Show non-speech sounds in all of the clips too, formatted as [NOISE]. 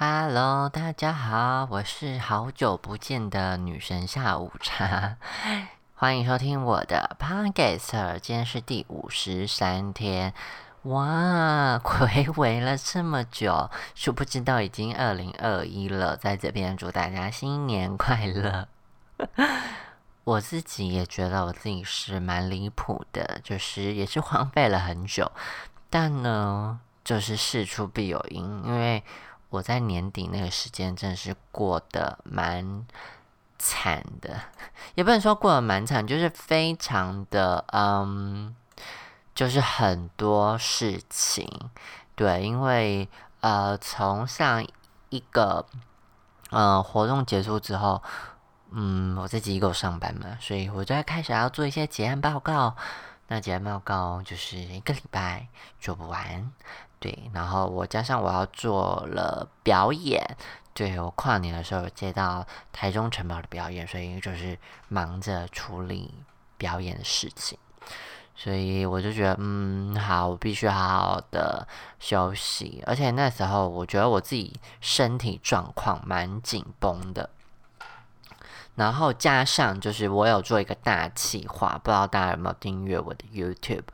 Hello，大家好，我是好久不见的女神下午茶，欢迎收听我的 Podcast。今天是第五十三天，哇，回味了这么久，殊不知道已经二零二一了。在这边祝大家新年快乐。我自己也觉得我自己是蛮离谱的，就是也是荒废了很久，但呢，就是事出必有因，因为。我在年底那个时间真的是过得蛮惨的，[LAUGHS] 也不能说过得蛮惨，就是非常的嗯，就是很多事情，对，因为呃，从上一个呃活动结束之后，嗯，我在机构上班嘛，所以我就要开始要做一些结案报告，那结案报告就是一个礼拜做不完。对，然后我加上我要做了表演，对我跨年的时候接到台中城堡的表演，所以就是忙着处理表演的事情，所以我就觉得，嗯，好，我必须好好的休息，而且那时候我觉得我自己身体状况蛮紧绷的，然后加上就是我有做一个大企划，不知道大家有没有订阅我的 YouTube。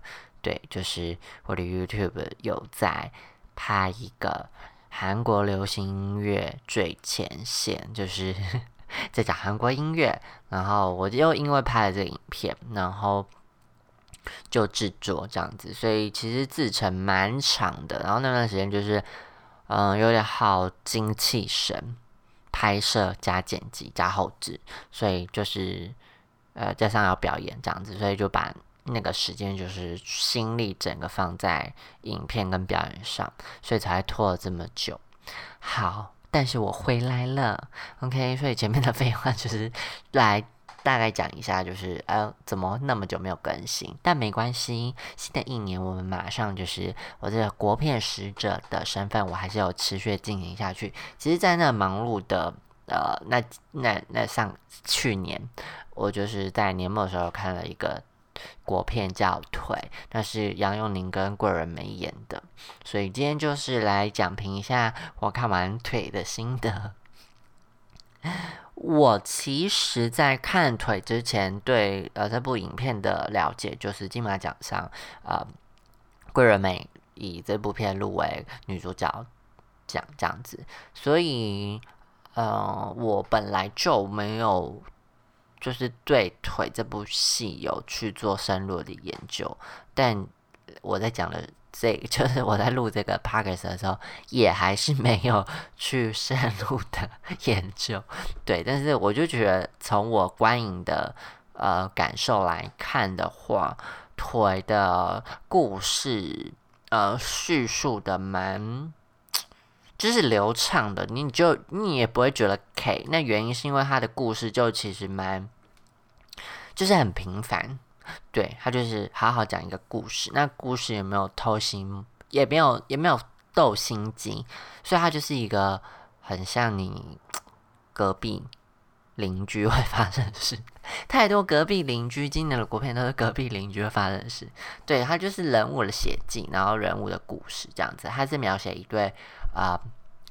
对，就是我的 YouTube 有在拍一个韩国流行音乐最前线，就是 [LAUGHS] 在讲韩国音乐。然后我就因为拍了这个影片，然后就制作这样子，所以其实制成蛮长的。然后那段时间就是，嗯，有点耗精气神，拍摄加剪辑加后置，所以就是呃加上要表演这样子，所以就把。那个时间就是心力整个放在影片跟表演上，所以才拖了这么久。好，但是我回来了，OK。[LAUGHS] 所以前面的废话就是来大概讲一下，就是呃，怎么那么久没有更新？但没关系，新的一年我们马上就是我这个国片使者的身份，我还是有持续进行下去。其实，在那忙碌的呃那那那上去年，我就是在年末的时候看了一个。国片叫《腿》，那是杨佑宁跟桂纶镁演的，所以今天就是来讲评一下我看完《腿》的心得。我其实，在看《腿》之前，对呃这部影片的了解就是金马奖上，呃，桂纶镁以这部片入围女主角奖这样子，所以呃，我本来就没有。就是对腿这部戏有去做深入的研究，但我在讲的这，[LAUGHS] 就是我在录这个 p o d c a s 的时候，也还是没有去深入的研究。对，但是我就觉得从我观影的呃感受来看的话，腿的故事呃叙述的蛮就是流畅的，你就你也不会觉得 K。那原因是因为他的故事就其实蛮。就是很平凡，对他就是好好讲一个故事。那故事也没有偷心，也没有也没有斗心机，所以他就是一个很像你隔壁邻居会发生的事。太多隔壁邻居今年的国片都是隔壁邻居会发生的事。对他就是人物的写进，然后人物的故事这样子。他是描写一对啊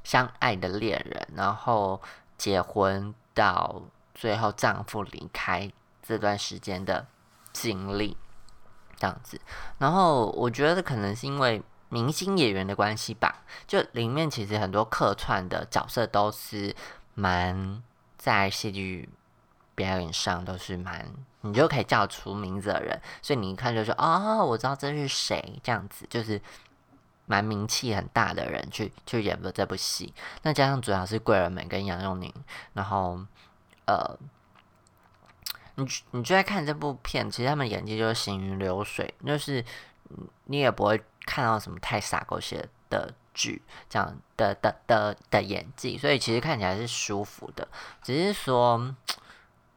相爱的恋人，然后结婚到最后丈夫离开。这段时间的经历，这样子，然后我觉得可能是因为明星演员的关系吧，就里面其实很多客串的角色都是蛮在戏剧表演上都是蛮，你就可以叫出名字的人，所以你一看就说哦，我知道这是谁，这样子就是蛮名气很大的人去去演的这部戏，那加上主要是桂纶镁跟杨佑宁，然后呃。你你就在看这部片，其实他们演技就是行云流水，就是你也不会看到什么太傻狗血的剧，这样的的的的演技，所以其实看起来是舒服的。只是说，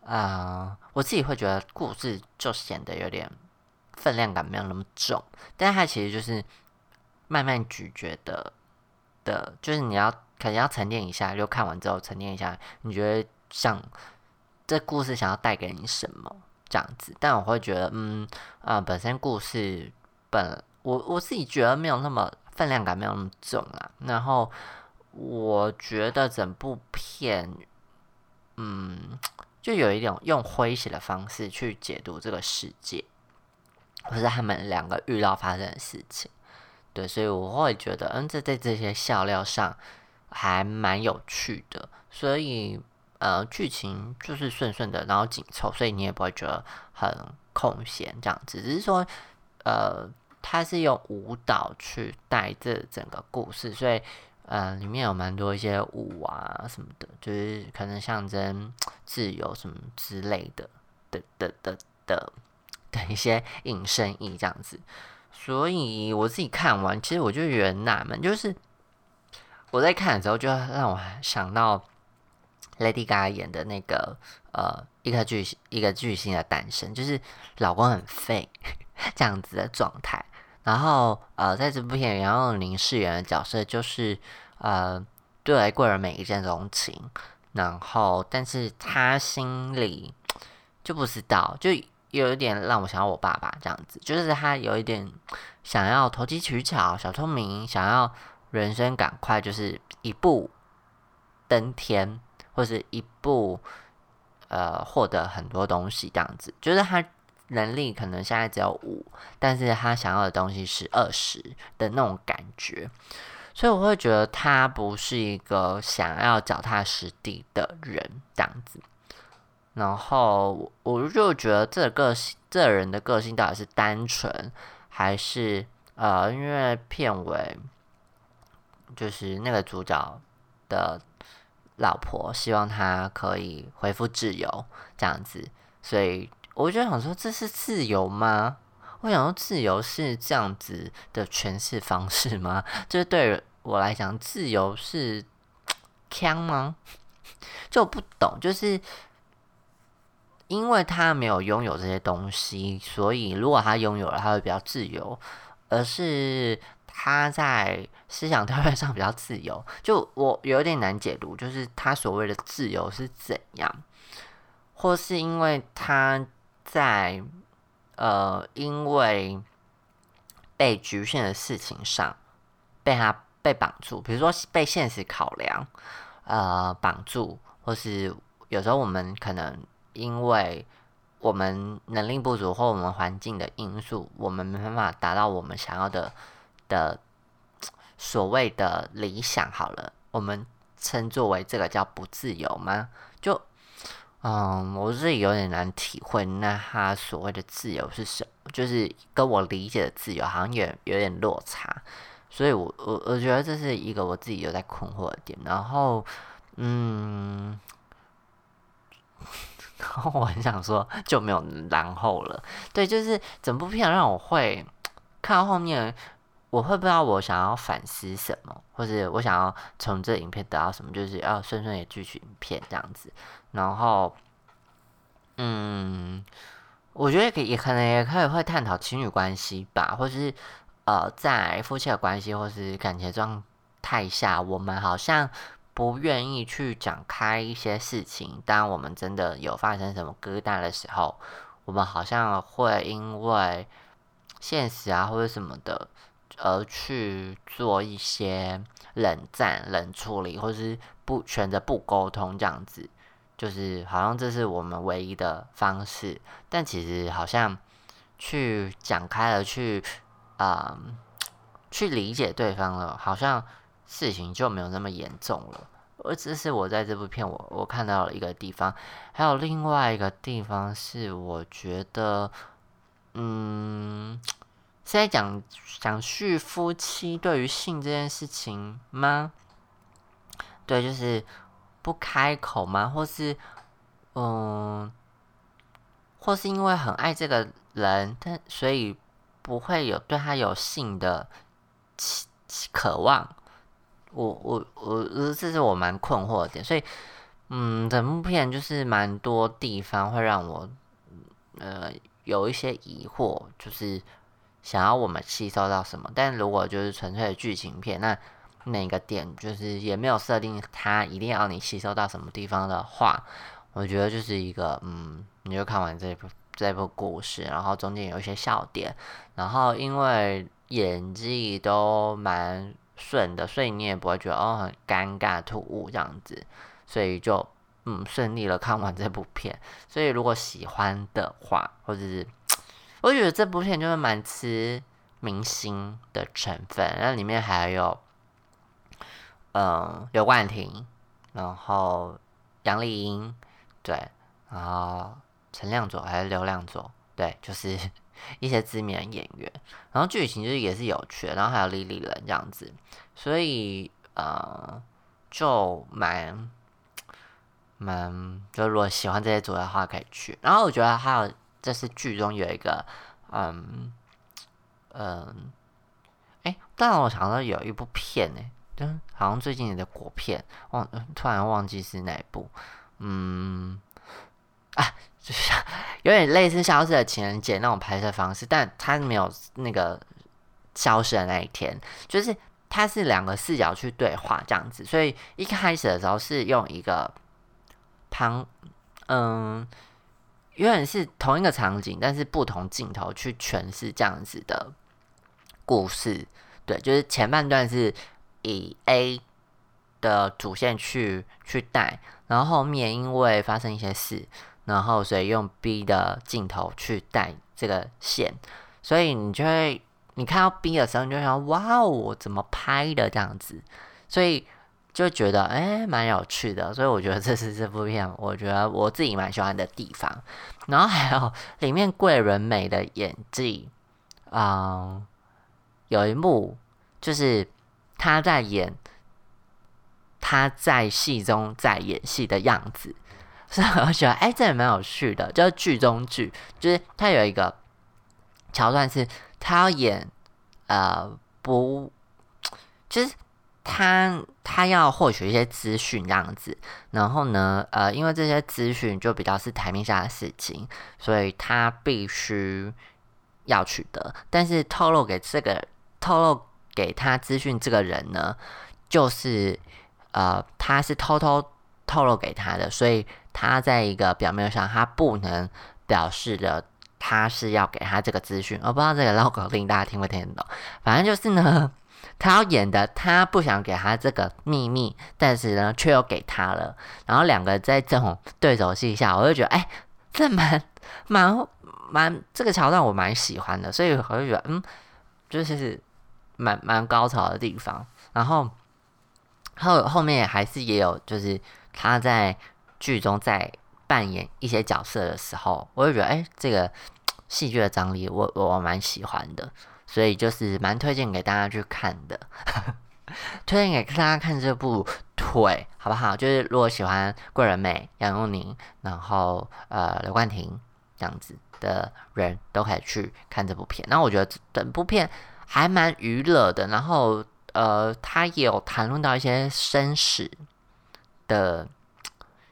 啊，我自己会觉得故事就显得有点分量感没有那么重，但是它其实就是慢慢咀嚼的的，就是你要可能要沉淀一下，就看完之后沉淀一下，你觉得像。这故事想要带给你什么这样子？但我会觉得，嗯，啊，本身故事本我我自己觉得没有那么分量感没有那么重啊。然后我觉得整部片，嗯，就有一种用诙谐的方式去解读这个世界，或是他们两个遇到发生的事情。对，所以我会觉得，嗯，这在这些笑料上还蛮有趣的。所以，呃，剧情就是顺顺的，然后紧凑，所以你也不会觉得很空闲这样子。只是说，呃，他是用舞蹈去带这整个故事，所以。呃，里面有蛮多一些舞啊什么的，就是可能象征自由什么之类的的的的的的一些引申意这样子。所以我自己看完，其实我就有点纳闷，就是我在看的时候，就让我想到 Lady Gaga 演的那个呃一颗巨星一个巨星的诞生，就是老公很废 [LAUGHS] 这样子的状态。然后，呃，在这部片，杨佑宁饰演的角色就是，呃，对贵人每一见钟情，然后，但是他心里就不知道，就有一点让我想要我爸爸这样子，就是他有一点想要投机取巧、小聪明，想要人生赶快就是一步登天，或是一步呃获得很多东西这样子，就是他。能力可能现在只有五，但是他想要的东西是二十的那种感觉，所以我会觉得他不是一个想要脚踏实地的人这样子。然后我就觉得这个性，这人的个性到底是单纯，还是呃，因为片尾就是那个主角的老婆希望他可以恢复自由这样子，所以。我就想说，这是自由吗？我想说，自由是这样子的诠释方式吗？[LAUGHS] 就是对我来讲，自由是 [TSK] 枪吗？[LAUGHS] 就不懂，就是因为他没有拥有这些东西，所以如果他拥有了，他会比较自由；而是他在思想跳跃上比较自由。就我有点难解读，就是他所谓的自由是怎样，或是因为他。在呃，因为被局限的事情上，被他被绑住，比如说被现实考量呃绑住，或是有时候我们可能因为我们能力不足或我们环境的因素，我们没办法达到我们想要的的所谓的理想。好了，我们称作为这个叫不自由吗？就。嗯，我自己有点难体会，那他所谓的自由是什么？就是跟我理解的自由好像也有点落差，所以我我我觉得这是一个我自己有在困惑的点。然后，嗯，[LAUGHS] 然后我很想说就没有然后了。对，就是整部片让我会看到后面，我会不知道我想要反思什么，或者我想要从这影片得到什么，就是要顺顺的继续影片这样子。然后，嗯，我觉得可也可能也可以会探讨情侣关系吧，或是呃，在夫妻的关系或是感情状态下，我们好像不愿意去讲开一些事情。当我们真的有发生什么疙瘩的时候，我们好像会因为现实啊或者什么的，而去做一些冷战、冷处理，或是不选择不沟通这样子。就是好像这是我们唯一的方式，但其实好像去讲开了，去啊，去理解对方了，好像事情就没有那么严重了。而这是我在这部片我我看到了一个地方，还有另外一个地方是我觉得，嗯，是在讲讲叙夫妻对于性这件事情吗？对，就是。不开口吗？或是，嗯，或是因为很爱这个人，但所以不会有对他有性的期渴望。我我我，这是我蛮困惑的点。所以，嗯，整部片就是蛮多地方会让我，呃，有一些疑惑，就是想要我们吸收到什么。但如果就是纯粹的剧情片，那。哪个点就是也没有设定它一定要你吸收到什么地方的话，我觉得就是一个嗯，你就看完这部这部故事，然后中间有一些笑点，然后因为演技都蛮顺的，所以你也不会觉得哦很尴尬突兀这样子，所以就嗯顺利了看完这部片。所以如果喜欢的话，或者是我觉得这部片就是蛮吃明星的成分，那里面还有嗯刘冠廷，然后杨丽英，对，然后陈亮佐还是刘亮佐，对，就是。[LAUGHS] 一些知名演员，然后剧情就是也是有趣的，然后还有莉莉人这样子，所以呃就蛮蛮就如果喜欢这些组的话可以去。然后我觉得还有这是剧中有一个嗯嗯哎，当然我想到有一部片呢，就好像最近的国片，忘突然忘记是哪一部，嗯啊就是。有点类似《消失的情人节》那种拍摄方式，但它没有那个消失的那一天，就是它是两个视角去对话这样子，所以一开始的时候是用一个旁，嗯，有点是同一个场景，但是不同镜头去诠释这样子的故事。对，就是前半段是以 A 的主线去去带，然后后面因为发生一些事。然后，所以用 B 的镜头去带这个线，所以你就会，你看到 B 的时候，你就想，哇哦，怎么拍的这样子？所以就觉得，哎，蛮有趣的。所以我觉得这是这部片，我觉得我自己蛮喜欢的地方。然后还有里面桂纶镁的演技，嗯，有一幕就是他在演他在戏中在演戏的样子。所以我觉得，哎，这也蛮有趣的。就是剧中剧，就是他有一个桥段是，他要演，呃，不，就是他他要获取一些资讯这样子。然后呢，呃，因为这些资讯就比较是台面下的事情，所以他必须要取得。但是透露给这个透露给他资讯这个人呢，就是呃，他是偷偷透露给他的，所以。他在一个表面上，他不能表示的，他是要给他这个资讯。我不知道这个绕口令大家听不听得懂。反正就是呢，他要演的，他不想给他这个秘密，但是呢，却又给他了。然后两个在这种对手戏下，我就觉得，哎，这蛮蛮蛮这个桥段我蛮喜欢的，所以我就觉得，嗯，就是蛮蛮高潮的地方。然后后后面还是也有，就是他在。剧中在扮演一些角色的时候，我就觉得，哎，这个戏剧的张力，我我蛮喜欢的，所以就是蛮推荐给大家去看的，[LAUGHS] 推荐给大家看这部《腿》，好不好？就是如果喜欢桂纶镁、杨佑宁，然后呃刘冠廷这样子的人都可以去看这部片。那我觉得整部片还蛮娱乐的，然后呃，他也有谈论到一些生死的。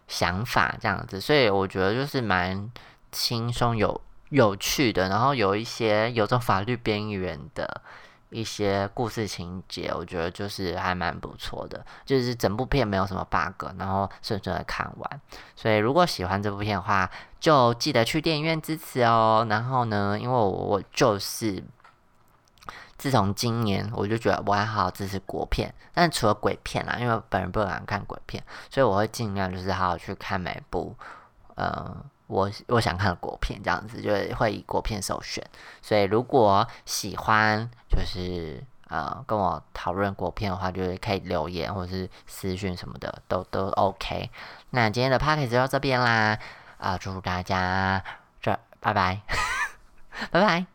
想法这样子，所以我觉得就是蛮轻松、有有趣的，然后有一些有种法律边缘的一些故事情节，我觉得就是还蛮不错的。就是整部片没有什么 bug，然后顺顺的看完。所以如果喜欢这部片的话，就记得去电影院支持哦。然后呢，因为我就是。自从今年，我就觉得我还好好支持国片，但除了鬼片啦，因为本人不敢看鬼片，所以我会尽量就是好好去看每部，呃，我我想看的国片，这样子就会以国片首选。所以如果喜欢，就是呃跟我讨论国片的话，就是可以留言或者是私讯什么的，都都 OK。那今天的 p a c k a g e 就到这边啦，啊，祝大家这拜拜，拜拜。[LAUGHS]